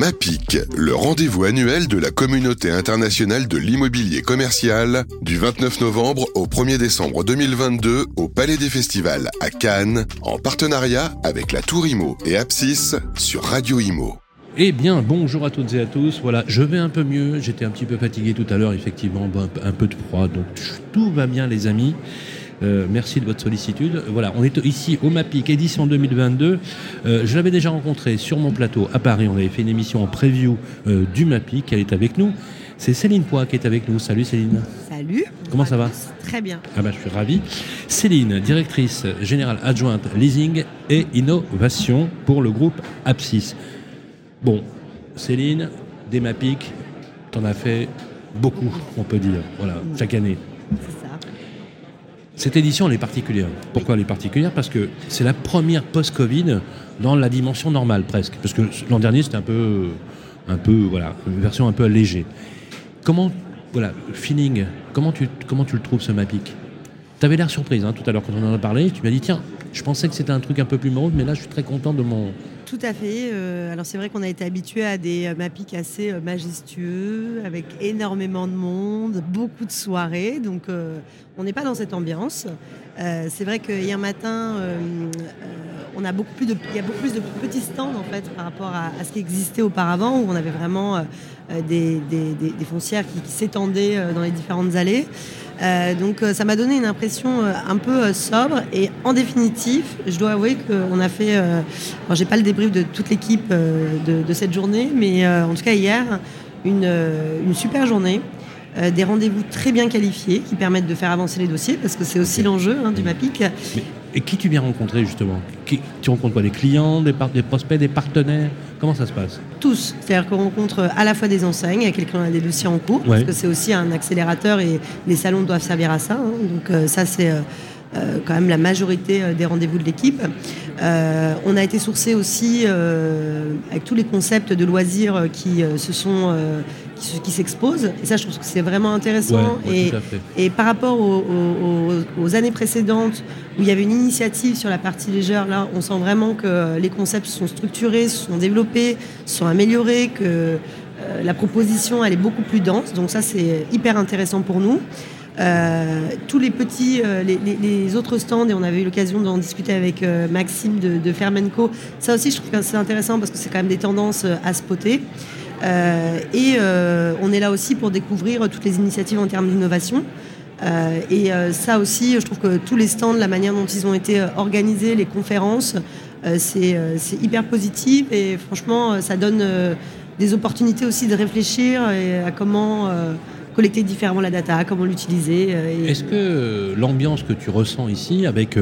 MAPIC, le rendez-vous annuel de la communauté internationale de l'immobilier commercial, du 29 novembre au 1er décembre 2022 au Palais des Festivals à Cannes, en partenariat avec la Tour Imo et Apsis sur Radio Imo. Eh bien, bonjour à toutes et à tous. Voilà, je vais un peu mieux. J'étais un petit peu fatigué tout à l'heure, effectivement, un peu de froid. Donc tout va bien, les amis. Euh, merci de votre sollicitude. Voilà, on est ici au MAPIC, édition 2022. Euh, je l'avais déjà rencontré sur mon plateau à Paris. On avait fait une émission en preview euh, du MAPIC. Elle est avec nous. C'est Céline Poix qui est avec nous. Salut Céline. Salut. Comment ça va? Très bien. Ah bah, je suis ravi. Céline, directrice générale adjointe leasing et innovation pour le groupe Apsis. Bon, Céline, des MAPIC, t'en as fait beaucoup, on peut dire, voilà, chaque année. Cette édition, elle est particulière. Pourquoi elle est particulière? Parce que c'est la première post-Covid dans la dimension normale presque. Parce que l'an dernier, c'était un peu, un peu, voilà, une version un peu allégée. Comment, voilà, feeling, comment tu, comment tu le trouves ce Mapic Tu avais l'air surprise hein, tout à l'heure quand on en a parlé. Tu m'as dit, tiens, je pensais que c'était un truc un peu plus morose, mais là, je suis très content de mon, tout à fait. Euh, alors c'est vrai qu'on a été habitué à des euh, MAPIC assez euh, majestueux, avec énormément de monde, beaucoup de soirées. Donc on n'est pas dans cette ambiance. c'est vrai que hier matin, il y a beaucoup plus de petits stands en fait par rapport à, ce qui existait auparavant, où on avait vraiment des, foncières qui s'étendaient dans les différentes allées. Euh, donc euh, ça m'a donné une impression euh, un peu sobre et en définitive, je dois avouer qu'on a fait, j'ai pas le débrief de toute l'équipe de, cette journée, mais en tout cas hier, une, super journée. des rendez-vous très bien qualifiés qui permettent de faire avancer les dossiers parce que c'est aussi l'enjeu hein, du MAPIC. Et qui tu viens rencontrer justement? Tu rencontres quoi? Des clients, des, prospects, des partenaires? Comment ça se passe Tous. C'est-à-dire qu'on rencontre à la fois des enseignes avec lesquelles on a des dossiers en cours, parce que c'est aussi un accélérateur et les salons doivent servir à ça. Hein. Donc euh, ça, c'est euh, euh, quand même la majorité des rendez-vous de l'équipe. on a été sourcé aussi avec tous les concepts de loisirs qui se sont qui, s'exposent. Et ça, je trouve que c'est vraiment intéressant. et, et, par rapport aux, années précédentes, où il y avait une initiative sur la partie légère, là, on sent vraiment que les concepts sont structurés, sont développés, sont améliorés, que euh, la proposition, elle est beaucoup plus dense. Donc ça, c'est hyper intéressant pour nous. Euh, tous les petits, euh, les, autres stands, et on avait eu l'occasion d'en discuter avec Maxime de, de, Fermenco, ça aussi je trouve que c'est intéressant parce que c'est quand même des tendances à spotter. Euh, et euh, on est là aussi pour découvrir toutes les initiatives en termes d'innovation. Euh, et ça aussi, je trouve que tous les stands, la manière dont ils ont été organisés, les conférences, c'est hyper positif et franchement, ça donne des opportunités aussi de réfléchir à comment collecter différemment la data, comment l'utiliser. Est-ce que l'ambiance que tu ressens ici, avec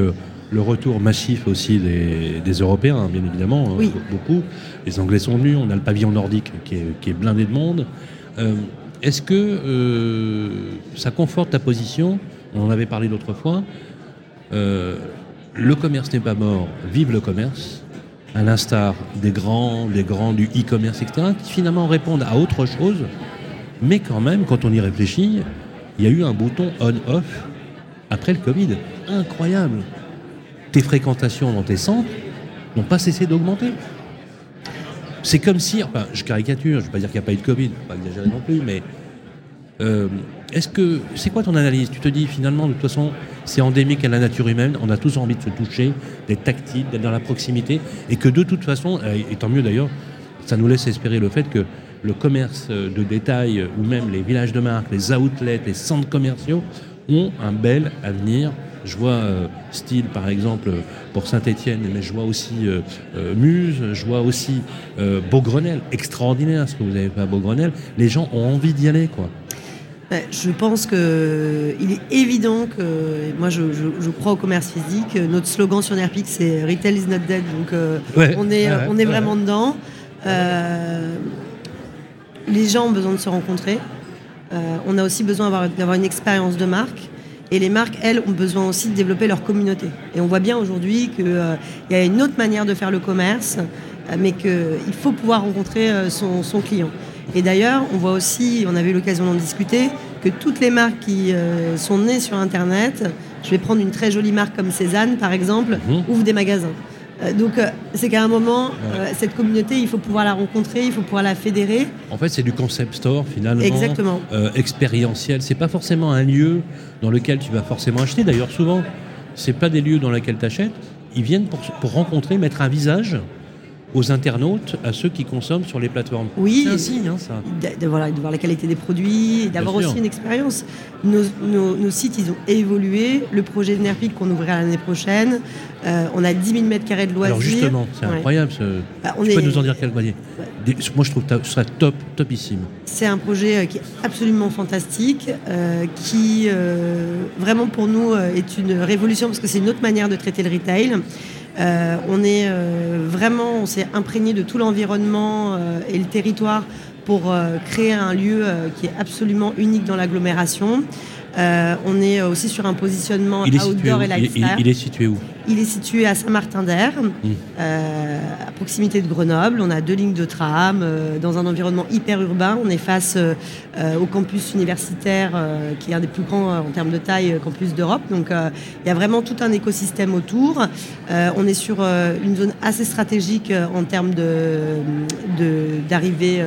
le retour massif aussi des, Européens, bien évidemment, hein, beaucoup. Les Anglais sont venus, on a le pavillon nordique qui est, blindé de monde. Euh, est-ce que euh, ça conforte ta position? On en avait parlé l'autre fois. Euh, le commerce n'est pas mort, vive le commerce, à l'instar des grands, des grands du e-commerce, etc., qui finalement répondent à autre chose. Mais quand même, quand on y réfléchit, il y a eu un bouton on-off après le Covid. Incroyable tes fréquentations dans tes centres n'ont pas cessé d'augmenter. C'est comme si, enfin, je caricature, je ne veux pas dire qu'il n'y a pas eu de Covid, pas exagérer non plus, mais euh, est-ce que c'est quoi ton analyse? Tu te dis finalement, de toute façon, c'est endémique à la nature humaine, on a tous envie de se toucher, d'être tactile, d'être dans la proximité, et que de toute façon, euh, et tant mieux d'ailleurs, ça nous laisse espérer le fait que le commerce de détail ou même les villages de marque, les outlets, les centres commerciaux ont un bel avenir je vois euh, Style, par exemple, pour Saint-Etienne, mais je vois aussi euh, euh, Muse, je vois aussi Beaugrenelle. Extraordinaire ce que vous avez fait à Beaugrenelle. Les gens ont envie d'y aller, quoi. Ben, je pense qu'il est évident que moi je, crois au commerce physique. Notre slogan sur Nerpic c'est Retail is not dead, donc on est, on est vraiment dedans. les gens ont besoin de se rencontrer. on a aussi besoin d'avoir une expérience de marque. Et les marques, elles, ont besoin aussi de développer leur communauté. Et on voit bien aujourd'hui qu'il euh, y a une autre manière de faire le commerce, euh, mais qu'il faut pouvoir rencontrer euh, son, client. Et d'ailleurs, on voit aussi, on avait eu l'occasion d'en discuter, que toutes les marques qui sont nées sur Internet, je vais prendre une très jolie marque comme Cézanne par exemple, mhm. ouvrent des magasins. Donc c'est qu'à un moment, cette communauté, il faut pouvoir la rencontrer, il faut pouvoir la fédérer. En fait, c'est du concept store finalement. Exactement. expérientiel. C'est pas forcément un lieu dans lequel tu vas forcément acheter. D'ailleurs, souvent, c'est pas des lieux dans lesquels tu achètes. Ils viennent pour, pour rencontrer, mettre un visage aux internautes, à ceux qui consomment sur les plateformes. Oui, c'est un signe, hein, ça. De, voir la qualité des produits, d'avoir aussi une expérience. Nos, sites, ils ont évolué. Le projet de Nerpic qu'on ouvrira l'année prochaine, euh, on a 10 000 m2 de loisirs. Alors justement, c'est incroyable. Ce... Bah, tu peux nous en dire quelques mots Moi, je trouve que ce serait top, topissime. C'est un projet euh, qui est absolument fantastique, euh, qui vraiment pour nous est une révolution parce que c'est une autre manière de traiter le retail. Euh, on est euh, vraiment, on s'est imprégné de tout l'environnement euh, et le territoire pour créer un lieu qui est absolument unique dans l'agglomération. Euh, on est aussi sur un positionnement outdoor et lifestyle. Il, est situé où Il est situé à Saint-Martin-d'Air, hmm. euh, à proximité de Grenoble. On a deux lignes de tram, euh, dans un environnement hyper urbain. On est face au campus universitaire, qui est un des plus grands en termes de taille campus d'Europe. Donc il y a vraiment tout un écosystème autour. on est sur une zone assez stratégique en termes d'arrivée de,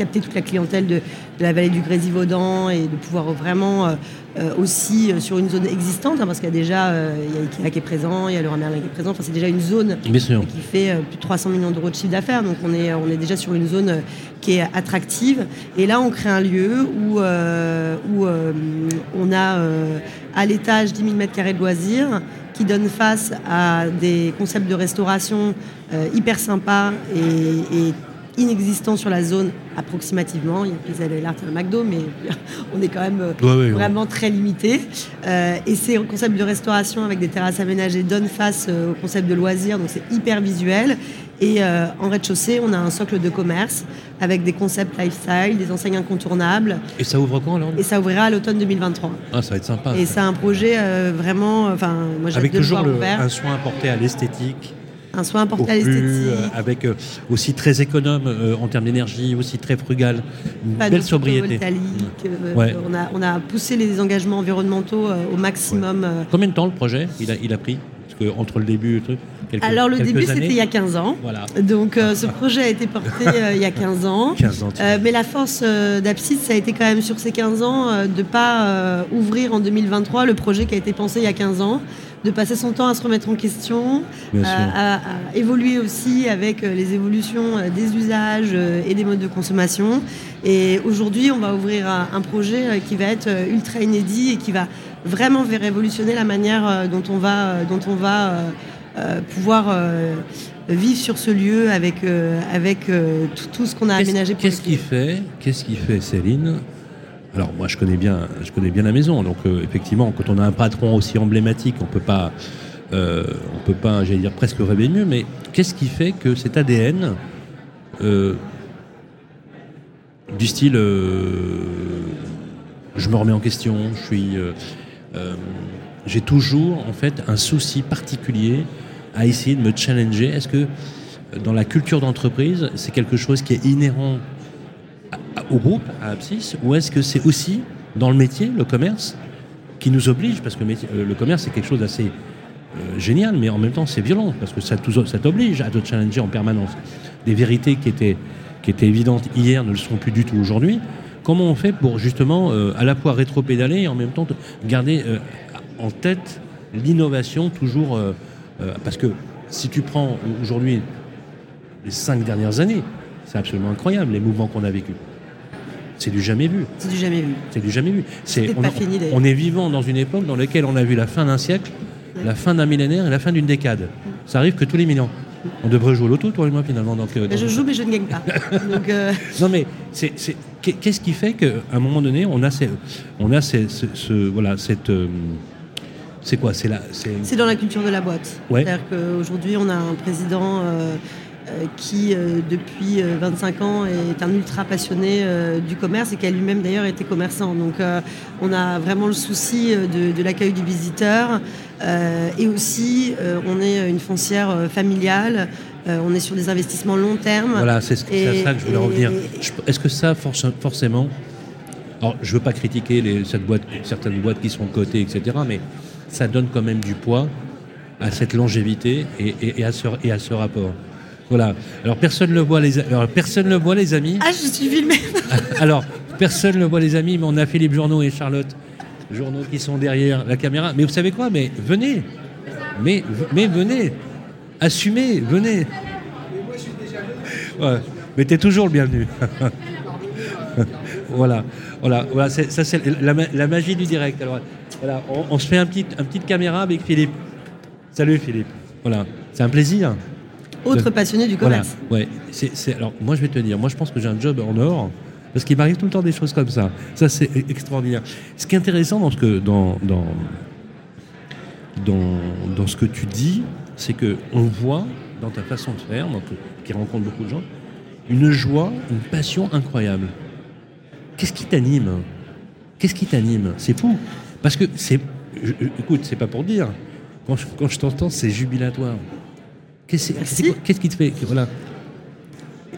capter toute la clientèle de, la vallée du Grésivaudan et de pouvoir vraiment euh, euh, aussi euh, sur une zone existante, hein, parce qu'il y a déjà il y a Ikea qui est présent, il y a le Merlin qui est présent, enfin, c'est déjà une zone qui fait plus de 300 millions d'euros de chiffre d'affaires, donc on est, on est déjà sur une zone qui est attractive. Et là, on crée un lieu où, où on a à l'étage 10 000 m2 de loisirs qui donne face à des concepts de restauration hyper sympas et, et inexistant sur la zone approximativement. Il y a Pizza l'Art et un McDo, mais on est quand même euh, vraiment très limité. Euh, et ces concepts de restauration avec des terrasses aménagées donnent face euh, au concept de loisirs, donc c'est hyper visuel. Et en rez-de-chaussée, on a un socle de commerce avec des concepts lifestyle, des enseignes incontournables. Et ça ouvre quand alors Et ça ouvrira à l'automne 2023. Ah, ça va être sympa. Et c'est un projet vraiment. Enfin, moi, j'ai Avec toujours le, un soin apporté à l'esthétique un soin apporté à l'esthétique. Euh, avec euh, aussi très économe euh, en termes d'énergie, aussi très frugal, une belle sobriété. on, a, on a poussé les engagements environnementaux au maximum. Combien de temps le projet il a, il a pris? Que entre le début et tout, Quelques, Alors le début c'était il y a 15 ans. Voilà. Donc ce projet a été porté il y a 15 ans. 15 ans mais la force d'Apsis, ça a été quand même sur ces 15 ans de ne pas ouvrir en 2023 le projet qui a été pensé il y a 15 ans de passer son temps à se remettre en question, à, évoluer aussi avec euh, les évolutions euh, des usages euh, et des modes de consommation. Et aujourd'hui, on va ouvrir un projet qui va être ultra inédit et qui va vraiment révolutionner la manière dont on va, dont on va pouvoir vivre sur ce lieu avec, avec tout, ce qu'on a aménagé pour Qu'est-ce qui fait, qu'est-ce qui fait, Céline, alors moi je connais bien, je connais bien la maison, donc euh, effectivement quand on a un patron aussi emblématique, on peut pas, euh, on peut pas, j'allais dire presque rêver mieux. Mais qu'est-ce qui fait que cet ADN euh, du style, je me remets en question, je suis, j'ai toujours en fait un souci particulier à essayer de me challenger. Est-ce que dans la culture d'entreprise, c'est quelque chose qui est inhérent au groupe, à Apsis, ou est-ce que c'est aussi dans le métier, le commerce, qui nous oblige, parce que euh, le, commerce c'est quelque chose d'assez euh, génial, mais en même temps c'est violent, parce que ça, ça t'oblige à te challenger en permanence. Des vérités qui étaient, qui étaient évidentes hier ne le sont plus du tout aujourd'hui. Comment on fait pour justement euh, à la fois rétro-pédaler et en même temps garder en tête l'innovation toujours Parce que si tu prends aujourd'hui les cinq dernières années, c'est absolument incroyable les mouvements qu'on a vécus. C'est du jamais vu. C'est du jamais vu. C'est du jamais vu. C'est on, on, est vivant dans une époque dans laquelle on a vu la fin d'un siècle, la fin d'un millénaire et la fin d'une décade. Ça arrive que tous les mille ans. On devrait jouer au loto, toi et moi, finalement. Donc, euh, Je joue, mais je ne gagne pas. Euh, non, mais c'est, qu'est-ce qui fait qu'à un moment donné, on a, on a ce, voilà, cette. Euh, c'est quoi C'est, c'est... dans la culture de la boîte. Ouais. C'est-à-dire qu'aujourd'hui, on a un président qui, euh, depuis 25 euh, ans, est un ultra passionné du commerce et qui a lui-même d'ailleurs été commerçant. Donc on a vraiment le souci de, l'accueil du visiteur et aussi on est une foncière familiale. on est sur des investissements long terme. Voilà, c'est ça que je voulais revenir. Est-ce que ça, forcément, alors je ne veux pas critiquer les, cette boîte, certaines boîtes qui sont cotées, etc., mais ça donne quand même du poids à cette longévité et, à, ce, et à ce rapport. Voilà. Alors personne ne le voit les alors, personne le voit les amis. Ah je suis filmé. alors personne ne le voit les amis, mais on a Philippe Journaux et Charlotte Journaux qui sont derrière la caméra. Mais vous savez quoi? Mais venez, mais mais venez, assumez, venez. Ouais. Mais t'es toujours le bienvenu. voilà, voilà, voilà. Ça c'est la, magie du direct. Alors voilà, on, se fait un petit, un petite caméra avec Philippe. Salut Philippe. Voilà, c'est un plaisir. Autre passionné du commerce. Ouais, c'est, alors moi je vais te dire, moi je pense que j'ai un job en or parce qu'il m'arrive tout le temps des choses comme ça. Ça c'est e-, extraordinaire. Ce qui est intéressant dans ce que dans dans dans, dans ce que tu dis, c'est que on voit dans ta façon de faire, donc, qui rencontre beaucoup de gens, une joie, une passion incroyable. Qu'est-ce qui t'anime? Qu'est-ce qui t'anime? C'est fou. Parce que c'est. Écoute, c'est pas pour dire. Quand je, quand je t'entends, c'est jubilatoire. Qu'est-ce qui te fait voilà.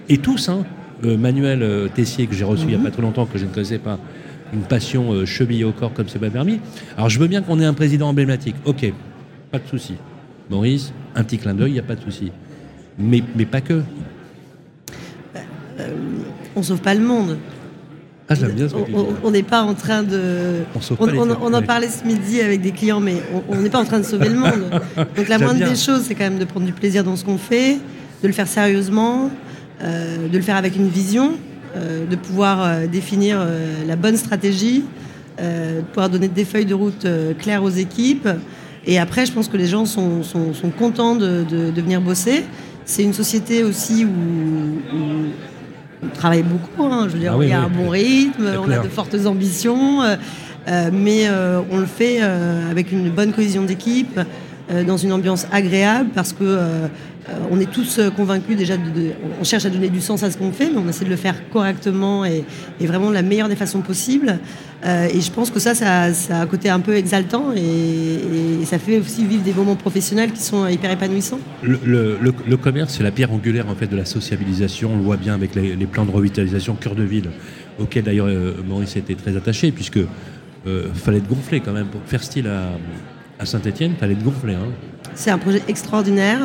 Et tous, hein, euh, Manuel euh, Tessier, que j'ai reçu il n'y a mhm. pas trop longtemps, que je ne connaissais pas, une passion euh, chevillée au corps comme c'est pas permis. Alors je veux bien qu'on ait un président emblématique. Ok, pas de souci. Maurice, un petit clin d'œil, il n'y a pas de souci. Mais, mais pas que. Euh, on sauve pas le monde. Ah, bien on n'est pas en train de. On, en parlait ce midi avec des clients, mais on n'est pas en train de sauver le monde. Donc la moindre des choses, c'est quand même de prendre du plaisir dans ce qu'on fait, de le faire sérieusement, euh, de le faire avec une vision, euh, de pouvoir définir la bonne stratégie, de pouvoir donner des feuilles de route claires aux équipes. Et après, je pense que les gens sont, contents de, venir bosser. C'est une société aussi où on travaille beaucoup. Hein. je veux dire, ah il y a un bon rythme, on a de fortes ambitions, euh, euh, mais euh, on le fait avec une bonne cohésion d'équipe, dans une ambiance agréable, parce que on est tous convaincus déjà, de, on cherche à donner du sens à ce qu'on fait, mais on essaie de le faire correctement et, vraiment de la meilleure des façons possibles. et je pense que ça, ça, a un côté un peu exaltant et, ça fait aussi vivre des moments professionnels qui sont hyper épanouissants. Le, commerce, c'est la pierre angulaire en fait de la sociabilisation. On le voit bien avec les, plans de revitalisation cœur de ville, auxquels d'ailleurs Maurice était très attaché, puisque fallait être gonflé quand même pour faire style à, à Saint-Etienne, fallait être gonflé. Hein. C'est un projet extraordinaire.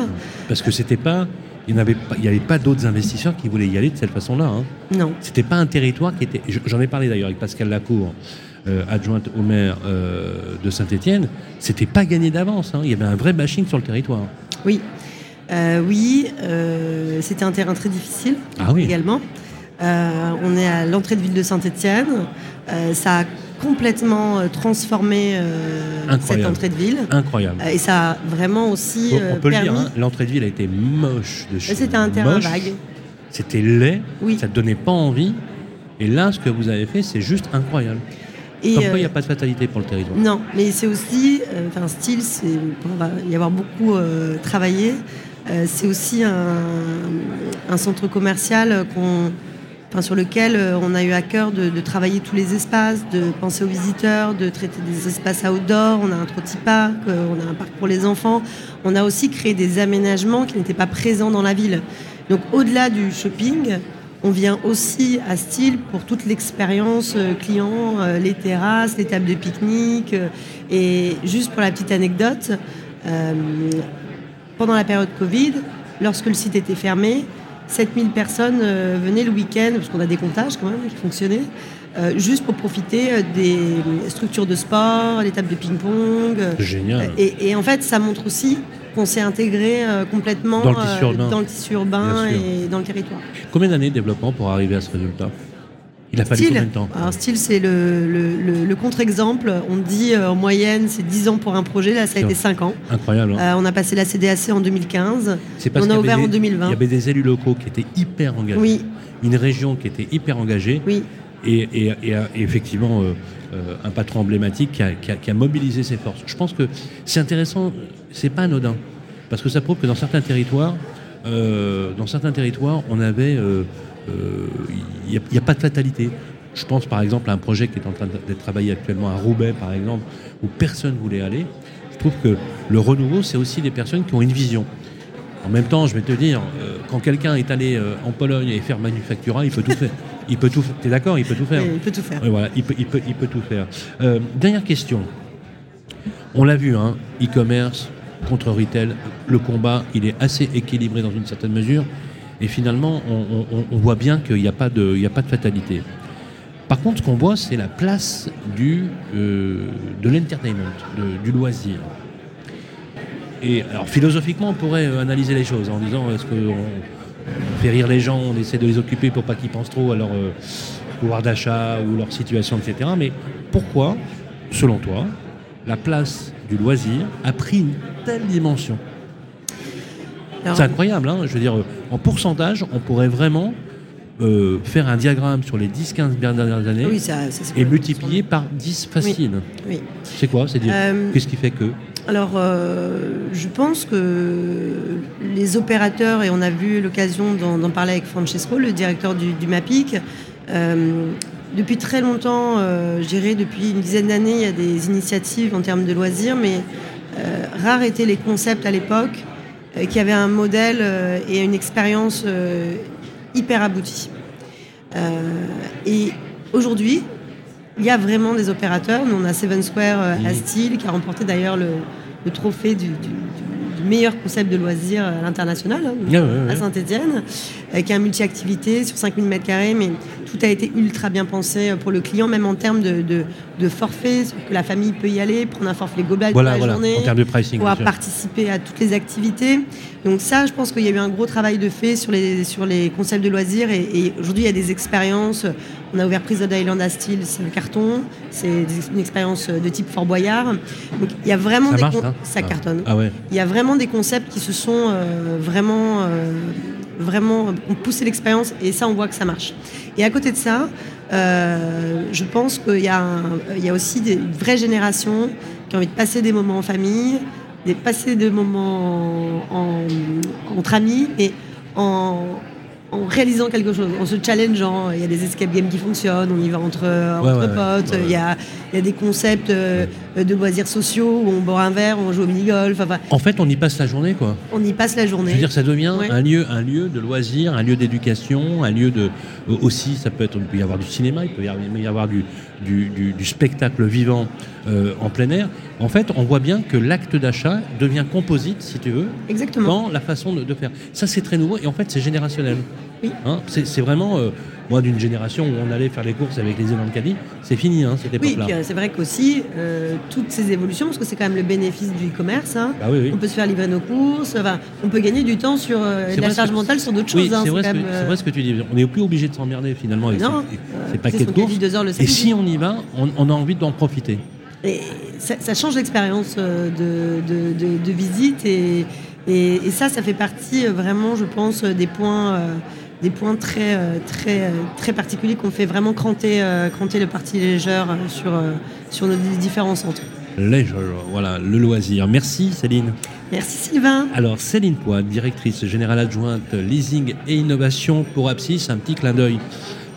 Parce que c'était pas. Il n'y avait pas, il avait pas d'autres investisseurs qui voulaient y aller de cette façon-là. Hein. Non. C'était pas un territoire qui était. J'en ai parlé d'ailleurs avec Pascal Lacour, euh, adjointe au maire euh, de Saint-Étienne. C'était pas gagné d'avance. Hein. Il y avait un vrai bashing sur le territoire. Oui. Euh, oui, c'était un terrain très difficile ah oui. également. on est à l'entrée de ville de Saint-Étienne. ça a complètement euh, transformé euh, cette entrée de ville. Incroyable. Euh, et ça a vraiment aussi. on peut le dire, hein, l'entrée de ville a été moche de chez C'était un terrain vague. C'était laid, oui. ça ne donnait pas envie. Et là, ce que vous avez fait, c'est juste incroyable. Et Comme il n'y a pas de fatalité pour le territoire. Non, mais c'est aussi, enfin, style, on va y avoir beaucoup travaillé. c'est aussi un, un, centre commercial qu'on sur lequel euh, on a eu à cœur de, travailler tous les espaces, de penser aux visiteurs, de traiter des espaces outdoor. On a un trottipark, euh, on a un parc pour les enfants. On a aussi créé des aménagements qui n'étaient pas présents dans la ville. Donc au-delà du shopping, on vient aussi à Style pour toute l'expérience euh, client, les terrasses, les tables de pique-nique. Et juste pour la petite anecdote, pendant la période Covid, lorsque le site était fermé, 7000 personnes euh, venaient le week-end, parce qu'on a des comptages quand même qui fonctionnaient, euh, juste pour profiter euh, des structures de sport, les tables de ping-pong. Génial. Et, en fait, ça montre aussi qu'on s'est intégré complètement dans le tissu urbain, dans le tissu urbain et dans le territoire. Combien d'années de développement pour arriver à ce résultat? Il a fallu combien de temps Alors, style, c'est le, contre-exemple. On dit en moyenne, c'est 10 ans pour un projet. Là, ça a été 5 ans. Incroyable. Hein. on a passé la CDAC en 2015. on a ouvert en 2020. Il y avait des élus locaux qui étaient hyper engagés. Oui. Une région qui était hyper engagée. Oui. Et, effectivement, un patron emblématique qui a, mobilisé ses forces. Je pense que c'est intéressant, c'est pas anodin. Parce que ça prouve que dans certains territoires, dans certains territoires, on avait il euh, n'y a, pas de fatalité. Je pense par exemple à un projet qui est en train d'être travaillé actuellement à Roubaix, par exemple, où personne ne voulait aller. Je trouve que le renouveau, c'est aussi des personnes qui ont une vision. En même temps, je vais te dire, euh, quand quelqu'un est allé euh, en Pologne et faire manufactura, il peut tout faire. Il peut tout. T'es d'accord Il peut tout faire. il peut tout faire. voilà, il peut, il peut, il peut tout faire. dernière question. On l'a vu, hein, e-commerce, contre retail. Le combat, il est assez équilibré dans une certaine mesure. Et finalement, on, voit bien qu'il n'y a, pas de, a pas de fatalité. Par contre, ce qu'on voit, c'est la place euh, de l'entertainment, du loisir. Et alors, philosophiquement, on pourrait euh, analyser les choses en disant est-ce qu'on fait rire les gens, on essaie de les occuper pour pas qu'ils pensent trop à leur euh, pouvoir d'achat ou leur situation, etc. Mais pourquoi, selon toi, la place du loisir a pris une telle dimension? C'est incroyable, hein. Je veux dire, en pourcentage, on pourrait vraiment euh, faire un diagramme sur les 10-15 dernières années et multiplier par 10 facile. Oui, C'est quoi C'est dire euh, qu'est-ce qui fait que Alors, euh, je pense que les opérateurs, et on a vu l'occasion d'en parler avec Francesco, le directeur du, du MAPIC, depuis très longtemps, je dirais depuis une dizaine d'années, il y a des initiatives en termes de loisirs, mais rares étaient les concepts à l'époque qui avaient un modèle et une expérience hyper abouti. Euh, et aujourd'hui, il y a vraiment des opérateurs. Nous, on a Seven Square euh, à Steel, qui a remporté d'ailleurs le, trophée du, meilleur concept de loisirs à l'international, hein, ah à Saint-Etienne, euh, qui a un multi-activité sur 5000 m2, mais tout a été ultra bien pensé pour le client, même en termes de, de, forfait, que la famille peut y aller, prendre un forfait global voilà, la journée, en termes de pricing, pouvoir participer à toutes les activités. Donc ça, je pense qu'il y a eu un gros travail de fait sur les, sur les concepts de loisirs, et, aujourd'hui, il y a des expériences. On a ouvert Prison Island à Style, c'est un carton, c'est une expérience de type Fort Boyard. Donc il y a vraiment ça des marche, hein ça ah. cartonne. Ah ouais. Il y a vraiment des concepts qui se sont euh, vraiment euh, vraiment pousser l'expérience et ça, on voit que ça marche. Et à côté de ça, euh, je pense qu'il y, a y a aussi des, une vraie génération qui a envie de passer des moments en famille, de passer des moments entre amis et en, en réalisant quelque chose, en se challengeant. Il y a des escape games qui fonctionnent, on y va entre, potes, il, y a, il, y a, des concepts euh, de loisirs sociaux où on boit un verre, on joue au mini-golf. en fait, on y passe la journée, quoi. On y passe la journée. Je veux dire, ça devient un, lieu, un lieu de loisirs, un lieu d'éducation, un lieu de. Aussi, ça peut être. Il peut y avoir du cinéma, il peut y avoir du, du, du, spectacle vivant euh, en plein air. En fait, on voit bien que l'acte d'achat devient composite, si tu veux, Exactement. dans la façon de, faire. Ça, c'est très nouveau et en fait, c'est générationnel. Hein, c'est vraiment, euh, moi, d'une génération où on allait faire les courses avec les énormes caddies, c'est fini, hein, cette époque-là. Oui, euh, c'est vrai qu'aussi, euh, toutes ces évolutions, parce que c'est quand même le bénéfice du e-commerce, hein, bah on peut se faire livrer nos courses, on peut gagner du temps sur la charge mentale sur d'autres choses. c'est vrai, ce que tu dis. On n'est plus obligé de s'emmerder finalement avec non, ces paquets de courses. Et si on y va, on, a envie d'en profiter. Et ça, change l'expérience de, de, visite et, et, ça, ça fait partie vraiment, je pense, des points des points très, euh, très, euh, très particuliers qu'on fait vraiment cranter, euh, cranter le parti légère sur, sur nos différents centres. Leisure, voilà, le loisir. Merci Céline. Merci Sylvain. Alors Céline Poit, directrice générale adjointe leasing et innovation pour Apsis, un petit clin d'œil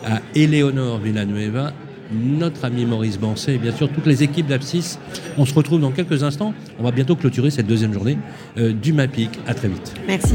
à Eleonore Villanueva, notre ami Maurice Bancet et bien sûr toutes les équipes d'Apsis. On se retrouve dans quelques instants. On va bientôt clôturer cette deuxième journée du MAPIC. À très vite. Merci.